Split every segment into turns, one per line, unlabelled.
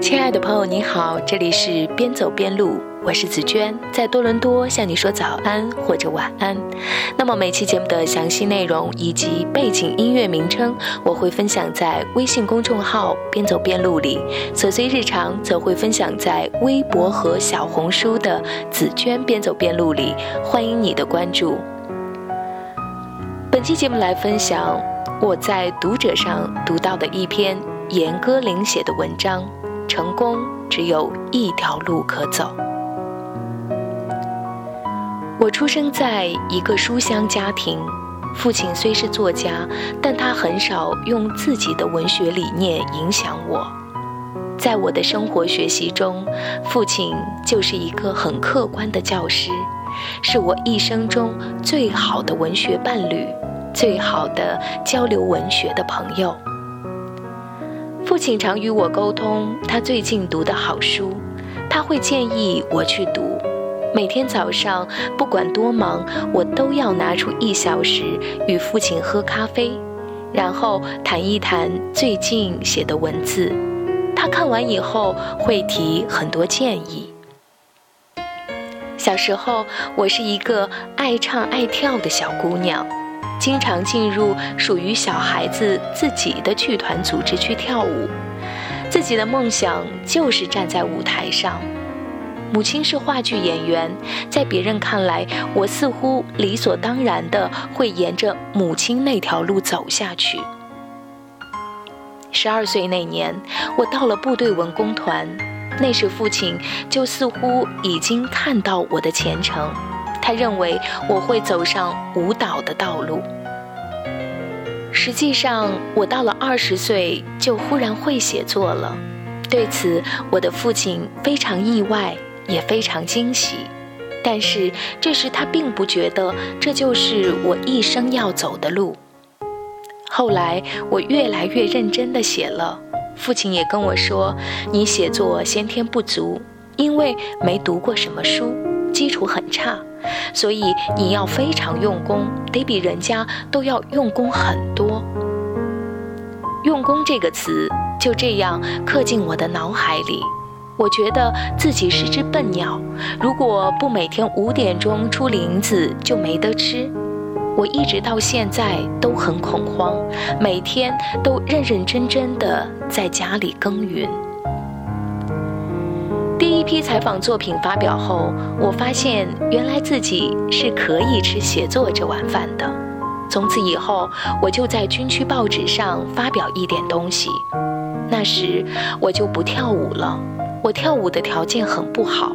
亲爱的朋友，你好，这里是边走边录，我是紫娟，在多伦多向你说早安或者晚安。那么每期节目的详细内容以及背景音乐名称，我会分享在微信公众号“边走边录”里；琐碎日常则会分享在微博和小红书的“紫娟边走边录”里。欢迎你的关注。本期节目来分享我在读者上读到的一篇严歌苓写的文章。成功只有一条路可走。我出生在一个书香家庭，父亲虽是作家，但他很少用自己的文学理念影响我。在我的生活学习中，父亲就是一个很客观的教师，是我一生中最好的文学伴侣，最好的交流文学的朋友。父亲常与我沟通他最近读的好书，他会建议我去读。每天早上不管多忙，我都要拿出一小时与父亲喝咖啡，然后谈一谈最近写的文字。他看完以后会提很多建议。小时候，我是一个爱唱爱跳的小姑娘。经常进入属于小孩子自己的剧团组织去跳舞，自己的梦想就是站在舞台上。母亲是话剧演员，在别人看来，我似乎理所当然的会沿着母亲那条路走下去。十二岁那年，我到了部队文工团，那时父亲就似乎已经看到我的前程。他认为我会走上舞蹈的道路。实际上，我到了二十岁就忽然会写作了。对此，我的父亲非常意外，也非常惊喜。但是，这时他并不觉得这就是我一生要走的路。后来，我越来越认真地写了。父亲也跟我说：“你写作先天不足，因为没读过什么书，基础很差。”所以你要非常用功，得比人家都要用功很多。用功这个词就这样刻进我的脑海里。我觉得自己是只笨鸟，如果不每天五点钟出林子，就没得吃。我一直到现在都很恐慌，每天都认认真真的在家里耕耘。一批采访作品发表后，我发现原来自己是可以吃写作这碗饭的。从此以后，我就在军区报纸上发表一点东西。那时我就不跳舞了，我跳舞的条件很不好。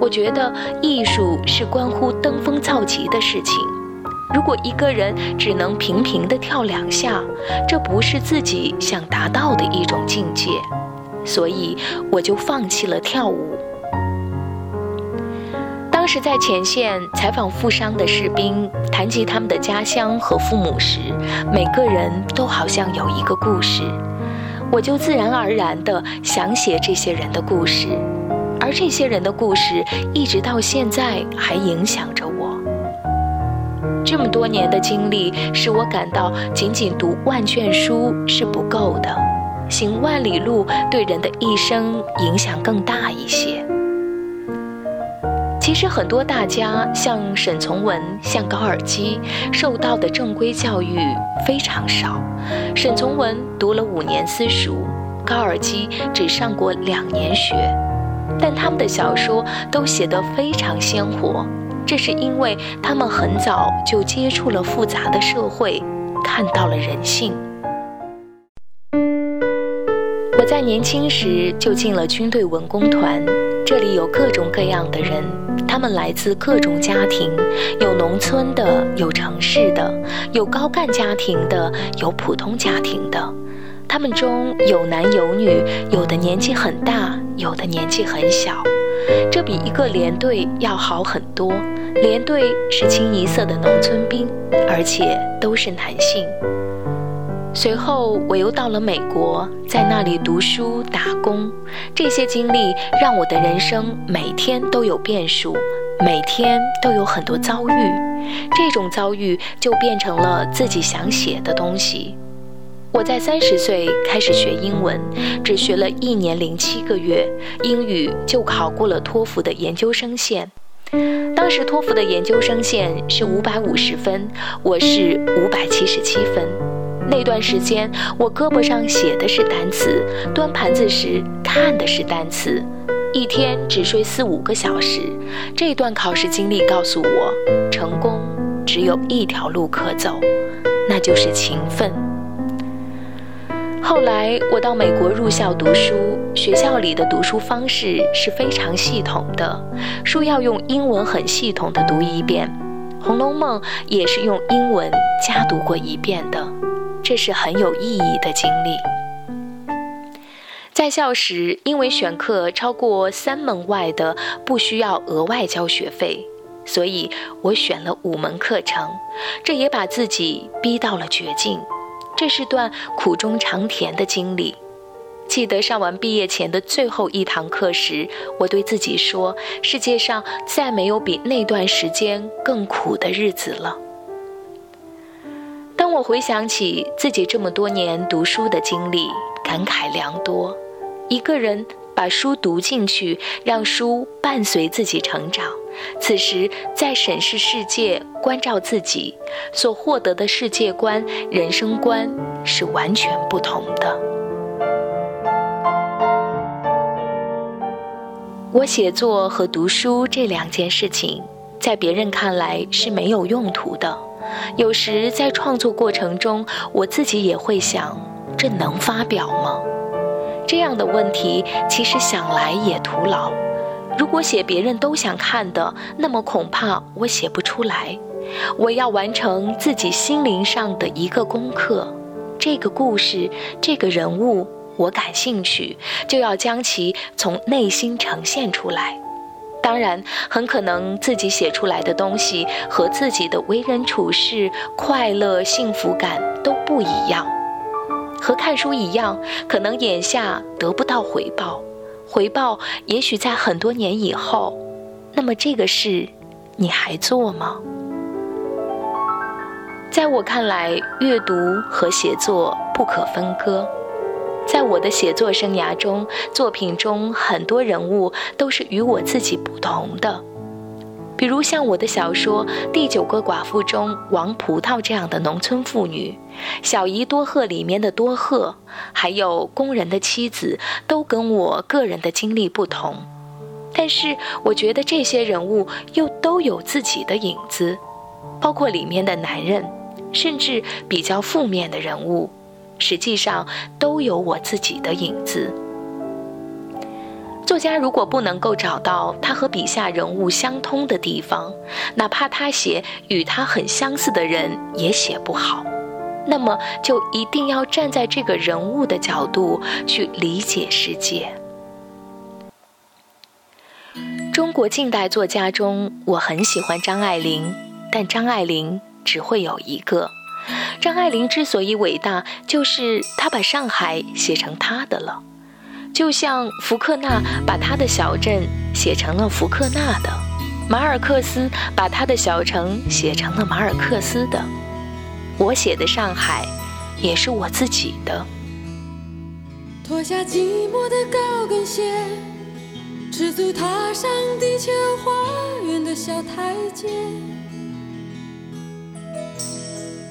我觉得艺术是关乎登峰造极的事情。如果一个人只能平平地跳两下，这不是自己想达到的一种境界。所以我就放弃了跳舞。当时在前线采访负伤的士兵，谈及他们的家乡和父母时，每个人都好像有一个故事，我就自然而然地想写这些人的故事，而这些人的故事一直到现在还影响着我。这么多年的经历，使我感到仅仅读万卷书是不够的。行万里路对人的一生影响更大一些。其实很多大家像沈从文、像高尔基，受到的正规教育非常少。沈从文读了五年私塾，高尔基只上过两年学，但他们的小说都写得非常鲜活。这是因为他们很早就接触了复杂的社会，看到了人性。在年轻时就进了军队文工团，这里有各种各样的人，他们来自各种家庭，有农村的，有城市的，有高干家庭的，有普通家庭的。他们中有男有女，有的年纪很大，有的年纪很小。这比一个连队要好很多。连队是清一色的农村兵，而且都是男性。随后，我又到了美国，在那里读书、打工。这些经历让我的人生每天都有变数，每天都有很多遭遇。这种遭遇就变成了自己想写的东西。我在三十岁开始学英文，只学了一年零七个月，英语就考过了托福的研究生线。当时托福的研究生线是五百五十分，我是五百七十七分。那段时间，我胳膊上写的是单词，端盘子时看的是单词，一天只睡四五个小时。这段考试经历告诉我，成功只有一条路可走，那就是勤奋。后来我到美国入校读书，学校里的读书方式是非常系统的，书要用英文很系统的读一遍，《红楼梦》也是用英文加读过一遍的，这是很有意义的经历。在校时，因为选课超过三门外的不需要额外交学费，所以我选了五门课程，这也把自己逼到了绝境。这是段苦中尝甜的经历。记得上完毕业前的最后一堂课时，我对自己说：“世界上再没有比那段时间更苦的日子了。”我回想起自己这么多年读书的经历，感慨良多。一个人。把书读进去，让书伴随自己成长。此时再审视世界，关照自己，所获得的世界观、人生观是完全不同的。我写作和读书这两件事情，在别人看来是没有用途的。有时在创作过程中，我自己也会想：这能发表吗？这样的问题其实想来也徒劳。如果写别人都想看的，那么恐怕我写不出来。我要完成自己心灵上的一个功课。这个故事，这个人物，我感兴趣，就要将其从内心呈现出来。当然，很可能自己写出来的东西和自己的为人处事、快乐、幸福感都不一样。和看书一样，可能眼下得不到回报，回报也许在很多年以后。那么这个事，你还做吗？在我看来，阅读和写作不可分割。在我的写作生涯中，作品中很多人物都是与我自己不同的。比如像我的小说《第九个寡妇》中王葡萄这样的农村妇女，《小姨多鹤》里面的多鹤，还有工人的妻子，都跟我个人的经历不同。但是我觉得这些人物又都有自己的影子，包括里面的男人，甚至比较负面的人物，实际上都有我自己的影子。作家如果不能够找到他和笔下人物相通的地方，哪怕他写与他很相似的人也写不好，那么就一定要站在这个人物的角度去理解世界。中国近代作家中，我很喜欢张爱玲，但张爱玲只会有一个。张爱玲之所以伟大，就是她把上海写成她的了。就像福克纳把他的小镇写成了福克纳的，马尔克斯把他的小城写成了马尔克斯的，我写的上海也是我自己的。
脱下寂寞的高跟鞋，赤足踏上地球花园的小台阶。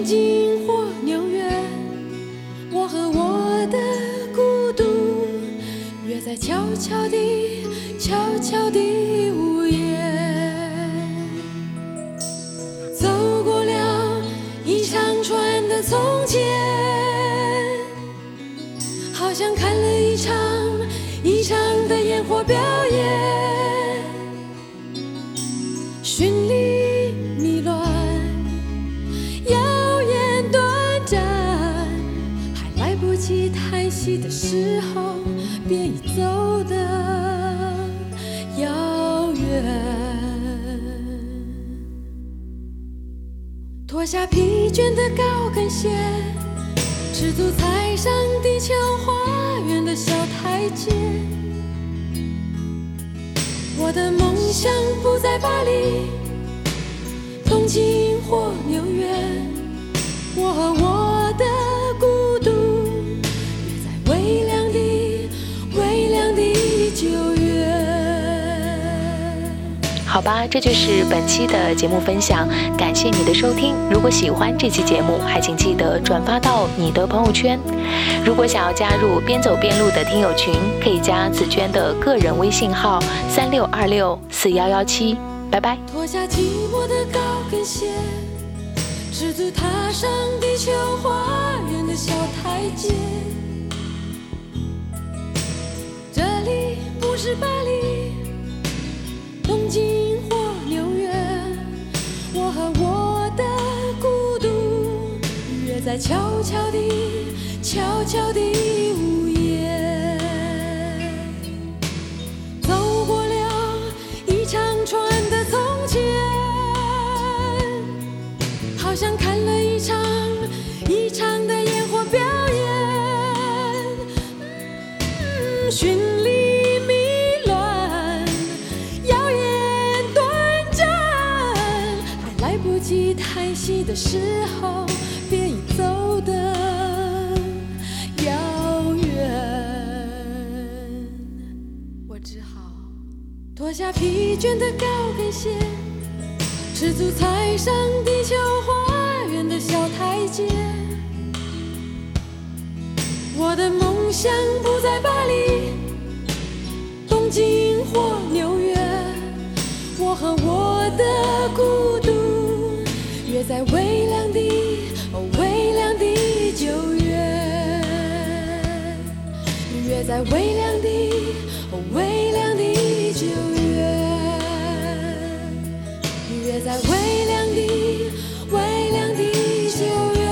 东京或纽约，我和我的孤独，约。在悄悄地、悄悄地午夜，走过了一长串的从前，好像看了一场一场的烟火表演，脱下疲倦的高跟鞋，赤足踩上地球花园的小台阶。我的梦想不在巴黎、东京或纽约，我和我
好吧，这就是本期的节目分享，感谢你的收听。如果喜欢这期节目，还请记得转发到你的朋友圈。如果想要加入边走边录的听友群，可以加紫娟的个人微信号三六二六四幺幺七。拜拜。
脱下寂寞的高跟鞋，赤足踏上地球花园的小台阶。这里不是巴黎、东京或纽约，我和我的孤独约在悄悄地、悄悄地午夜。时候，便已走得遥远。我只好脱下疲倦的高跟鞋，赤足踩上地球花园的小台阶。我的梦想不在巴黎、东京或在微凉的微凉的九月。月在微凉的微凉的九月。